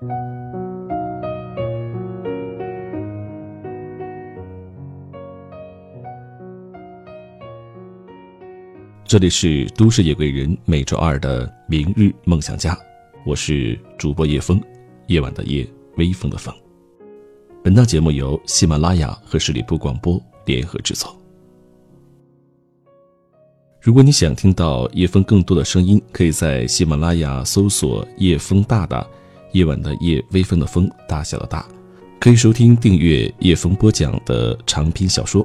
这里是都市夜归人每周二的明日梦想家，我是主播叶风，夜晚的夜，微风的风。本档节目由喜马拉雅和十里铺广播联合制作。如果你想听到叶风更多的声音，可以在喜马拉雅搜索“叶风大大”，夜晚的夜，微风的风，大小的大，可以收听订阅叶风播讲的长篇小说。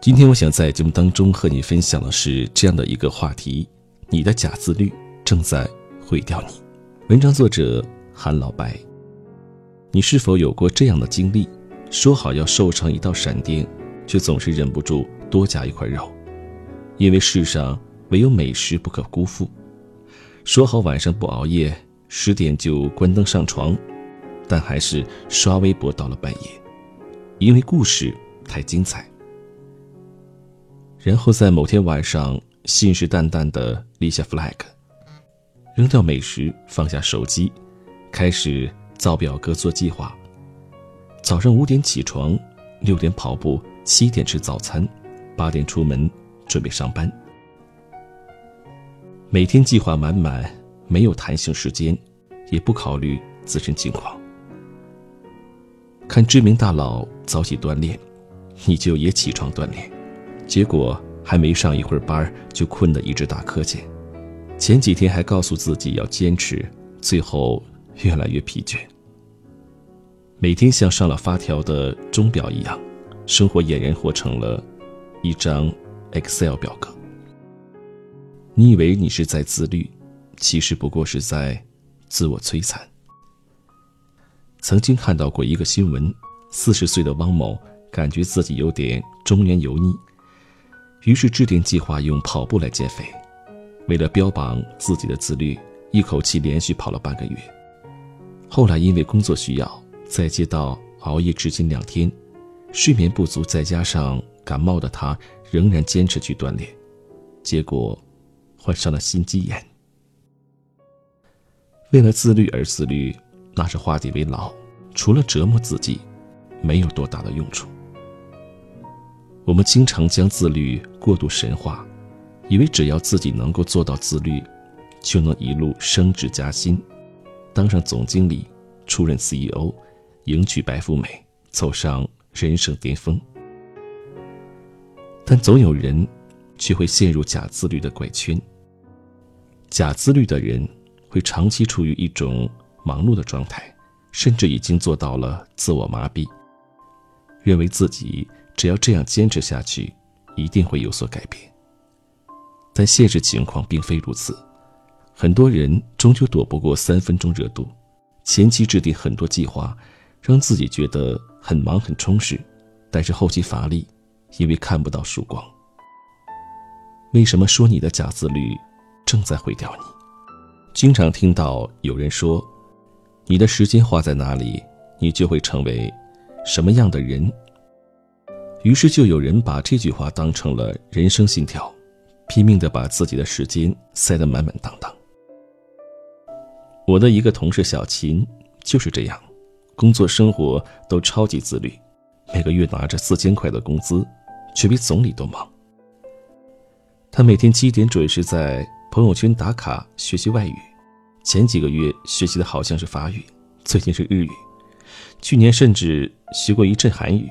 今天我想在节目当中和你分享的是这样的一个话题：你的假自律正在毁掉你。文章作者韩老白。你是否有过这样的经历？说好要瘦成一道闪电，却总是忍不住多加一块肉，因为世上唯有美食不可辜负。说好晚上不熬夜，十点就关灯上床，但还是刷微博到了半夜，因为故事太精彩。然后在某天晚上，信誓旦旦地立下 flag，扔掉美食，放下手机，开始造表格做计划。早上五点起床，六点跑步，七点吃早餐，八点出门准备上班。每天计划满满，没有弹性时间，也不考虑自身情况。看知名大佬早起锻炼，你就也起床锻炼。结果还没上一会儿班，就困得一直打瞌睡。前几天还告诉自己要坚持，最后越来越疲倦。每天像上了发条的钟表一样，生活俨然活成了一张 Excel 表格。你以为你是在自律，其实不过是在自我摧残。曾经看到过一个新闻：四十岁的汪某感觉自己有点中年油腻。于是制定计划用跑步来减肥，为了标榜自己的自律，一口气连续跑了半个月。后来因为工作需要，再接到熬夜至今两天，睡眠不足再加上感冒的他，仍然坚持去锻炼，结果患上了心肌炎。为了自律而自律，那是画地为牢，除了折磨自己，没有多大的用处。我们经常将自律过度神化，以为只要自己能够做到自律，就能一路升职加薪，当上总经理，出任 CEO，迎娶白富美，走上人生巅峰。但总有人却会陷入假自律的怪圈。假自律的人会长期处于一种忙碌的状态，甚至已经做到了自我麻痹，认为自己。只要这样坚持下去，一定会有所改变。但现实情况并非如此，很多人终究躲不过三分钟热度。前期制定很多计划，让自己觉得很忙很充实，但是后期乏力，因为看不到曙光。为什么说你的假自律正在毁掉你？经常听到有人说：“你的时间花在哪里，你就会成为什么样的人。”于是就有人把这句话当成了人生信条，拼命的把自己的时间塞得满满当当。我的一个同事小秦就是这样，工作生活都超级自律，每个月拿着四千块的工资，却比总理都忙。他每天七点准时在朋友圈打卡学习外语，前几个月学习的好像是法语，最近是日语，去年甚至学过一阵韩语。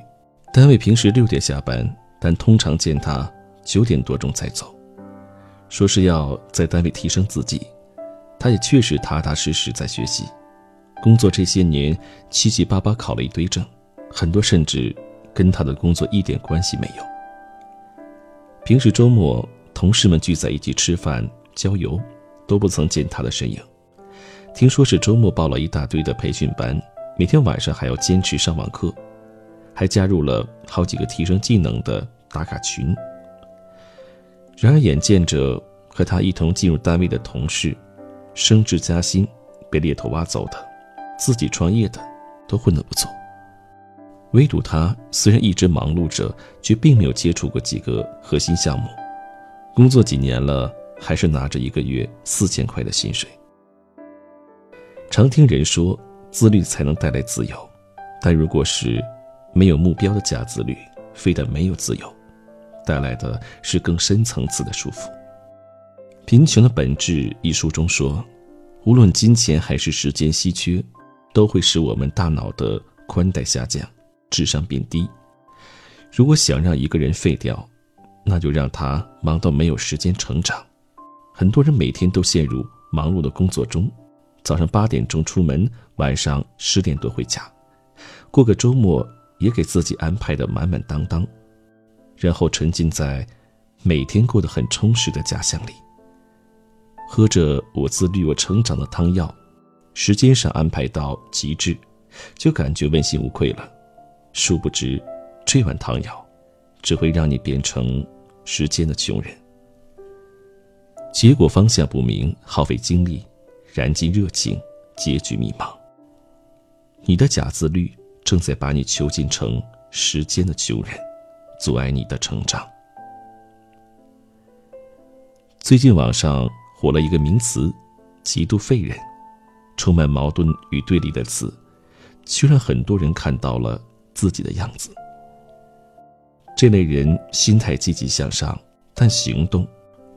单位平时六点下班，但通常见他九点多钟才走，说是要在单位提升自己。他也确实踏踏实实在学习，工作这些年七七八八考了一堆证，很多甚至跟他的工作一点关系没有。平时周末同事们聚在一起吃饭郊游，都不曾见他的身影。听说是周末报了一大堆的培训班，每天晚上还要坚持上网课。还加入了好几个提升技能的打卡群。然而，眼见着和他一同进入单位的同事，升职加薪，被猎头挖走的，自己创业的，都混得不错。唯独他虽然一直忙碌着，却并没有接触过几个核心项目，工作几年了，还是拿着一个月四千块的薪水。常听人说，自律才能带来自由，但如果是没有目标的假自律，非但没有自由，带来的是更深层次的束缚。《贫穷的本质》一书中说，无论金钱还是时间稀缺，都会使我们大脑的宽带下降，智商变低。如果想让一个人废掉，那就让他忙到没有时间成长。很多人每天都陷入忙碌的工作中。早上八点钟出门，晚上十点多回家，过个周末也给自己安排的满满当当，然后沉浸在每天过得很充实的假象里，喝着我自律我成长的汤药，时间上安排到极致，就感觉问心无愧了。殊不知，这碗汤药只会让你变成时间的穷人，结果方向不明，耗费精力。燃尽热情，结局迷茫。你的假自律正在把你囚禁成时间的囚人，阻碍你的成长。最近网上火了一个名词“极度废人”，充满矛盾与对立的词，却让很多人看到了自己的样子。这类人心态积极向上，但行动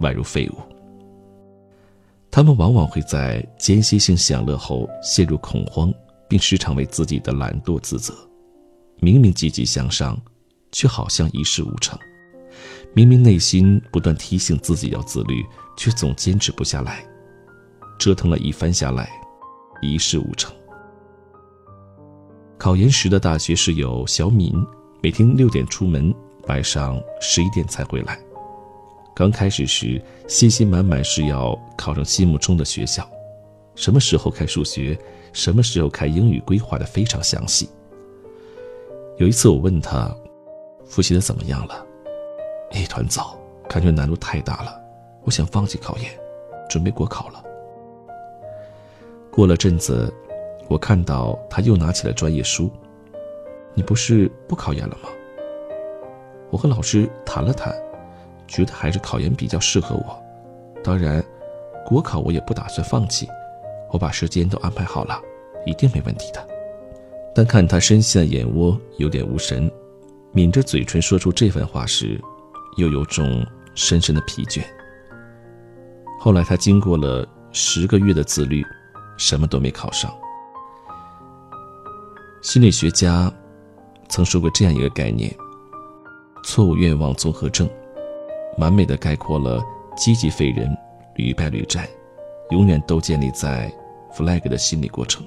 宛如废物。他们往往会在间歇性享乐后陷入恐慌，并时常为自己的懒惰自责。明明积极向上，却好像一事无成；明明内心不断提醒自己要自律，却总坚持不下来。折腾了一番下来，一事无成。考研时的大学室友小敏，每天六点出门，晚上十一点才回来。刚开始时，信心满满是要考上心目中的学校，什么时候开数学，什么时候开英语，规划的非常详细。有一次我问他，复习的怎么样了？一团糟，感觉难度太大了，我想放弃考研，准备国考了。过了阵子，我看到他又拿起了专业书，你不是不考研了吗？我和老师谈了谈。觉得还是考研比较适合我，当然，国考我也不打算放弃，我把时间都安排好了，一定没问题的。但看他深陷眼窝，有点无神，抿着嘴唇说出这番话时，又有种深深的疲倦。后来他经过了十个月的自律，什么都没考上。心理学家曾说过这样一个概念：错误愿望综合症。完美的概括了积极废人屡败屡战，永远都建立在 flag 的心理过程。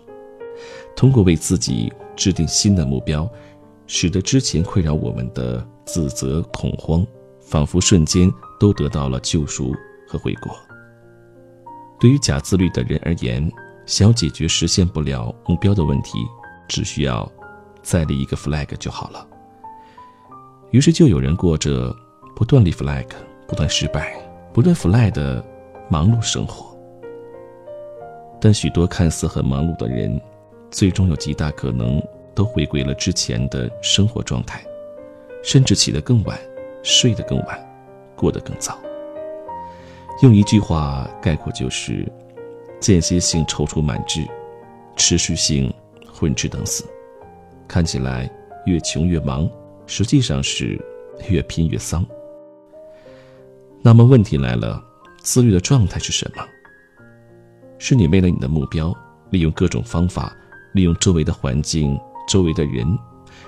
通过为自己制定新的目标，使得之前困扰我们的自责、恐慌，仿佛瞬间都得到了救赎和悔过。对于假自律的人而言，想要解决实现不了目标的问题，只需要再立一个 flag 就好了。于是就有人过着。不断立 flag，不断失败，不断 flag 的忙碌生活。但许多看似很忙碌的人，最终有极大可能都回归了之前的生活状态，甚至起得更晚，睡得更晚，过得更早。用一句话概括就是：间歇性踌躇满志，持续性混吃等死。看起来越穷越忙，实际上是越拼越丧。那么问题来了，自律的状态是什么？是你为了你的目标，利用各种方法，利用周围的环境、周围的人，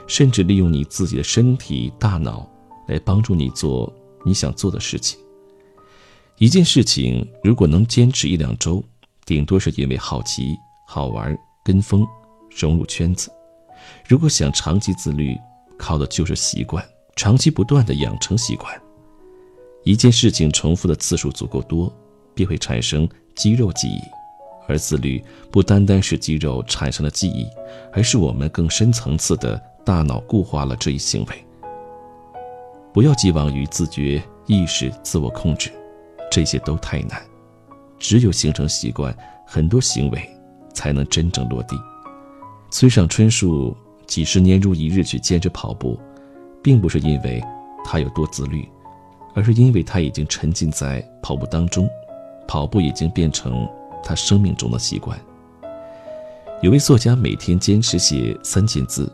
甚至利用你自己的身体、大脑，来帮助你做你想做的事情。一件事情如果能坚持一两周，顶多是因为好奇、好玩、跟风、融入圈子。如果想长期自律，靠的就是习惯，长期不断的养成习惯。一件事情重复的次数足够多，便会产生肌肉记忆，而自律不单单是肌肉产生了记忆，而是我们更深层次的大脑固化了这一行为。不要寄望于自觉意识、自我控制，这些都太难。只有形成习惯，很多行为才能真正落地。村上春树几十年如一日去坚持跑步，并不是因为他有多自律。而是因为他已经沉浸在跑步当中，跑步已经变成他生命中的习惯。有位作家每天坚持写三千字，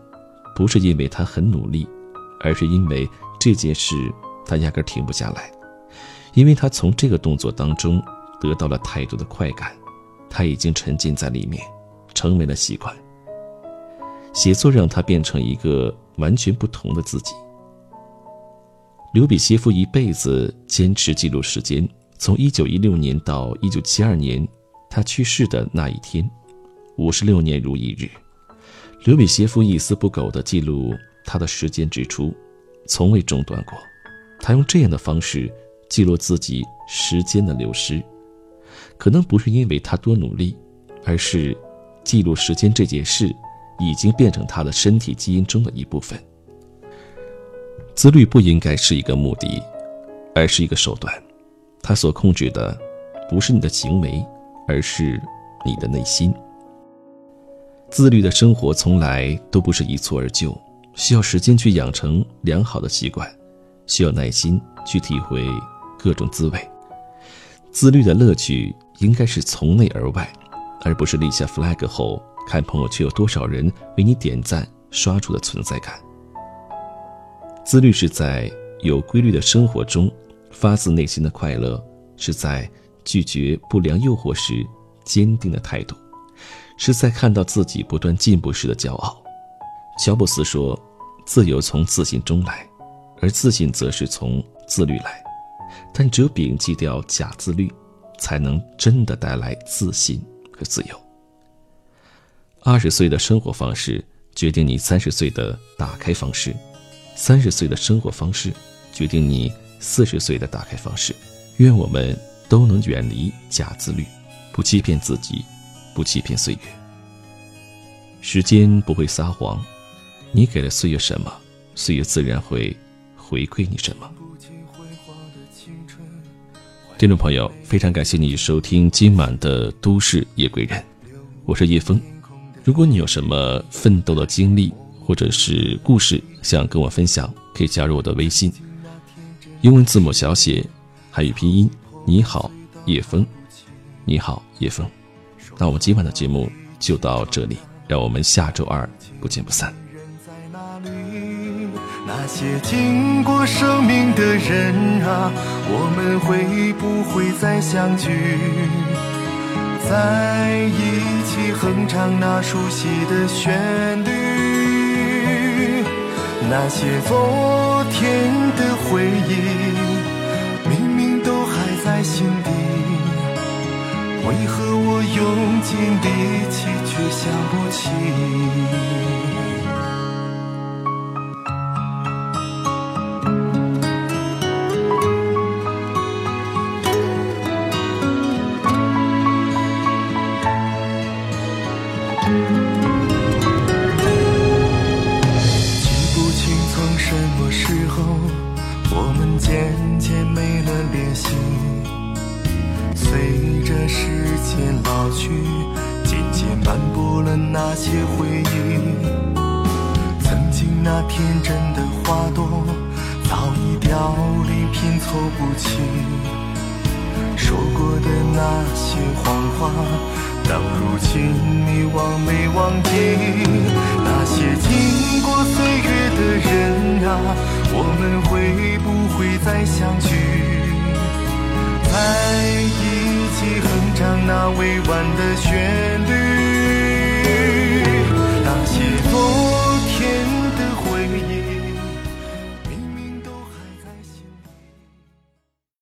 不是因为他很努力，而是因为这件事他压根停不下来，因为他从这个动作当中得到了太多的快感，他已经沉浸在里面，成为了习惯。写作让他变成一个完全不同的自己。刘比歇夫一辈子坚持记录时间，从一九一六年到一九七二年，他去世的那一天。五十六年如一日，刘比歇夫一丝不苟地记录他的时间支出，从未中断过。他用这样的方式记录自己时间的流失，可能不是因为他多努力，而是记录时间这件事已经变成他的身体基因中的一部分。自律不应该是一个目的，而是一个手段。它所控制的不是你的行为，而是你的内心。自律的生活从来都不是一蹴而就，需要时间去养成良好的习惯，需要耐心去体会各种滋味。自律的乐趣应该是从内而外，而不是立下 flag 后看朋友圈有多少人为你点赞刷出的存在感。自律是在有规律的生活中发自内心的快乐，是在拒绝不良诱惑时坚定的态度。是在看到自己不断进步时的骄傲。乔布斯说：“自由从自信中来，而自信则是从自律来。但只有摒弃掉假自律，才能真的带来自信和自由。”二十岁的生活方式决定你三十岁的打开方式，三十岁的生活方式决定你四十岁的打开方式。愿我们都能远离假自律，不欺骗自己。不欺骗岁月，时间不会撒谎，你给了岁月什么，岁月自然会回馈你什么。听众朋友，非常感谢你收听今晚的《都市夜归人》，我是叶枫。如果你有什么奋斗的经历或者是故事想跟我分享，可以加入我的微信，英文字母小写，汉语拼音。你好，叶枫。你好，叶枫。那我们今晚的节目就到这里，让我们下周二不见不散。那些经过生命的人啊，我们会不会再相聚，在一起哼唱那熟悉的旋律？那些昨天的回忆，明明都还在心底。为何我用尽力气却想不起？去，渐渐斑驳了那些回忆。曾经那天真的花朵，早已凋零，拼凑不齐。说过的那些谎话，到如今你忘没忘记？那些经过岁月的人啊，我们会不会再相聚？在一起哼唱那委婉的旋律，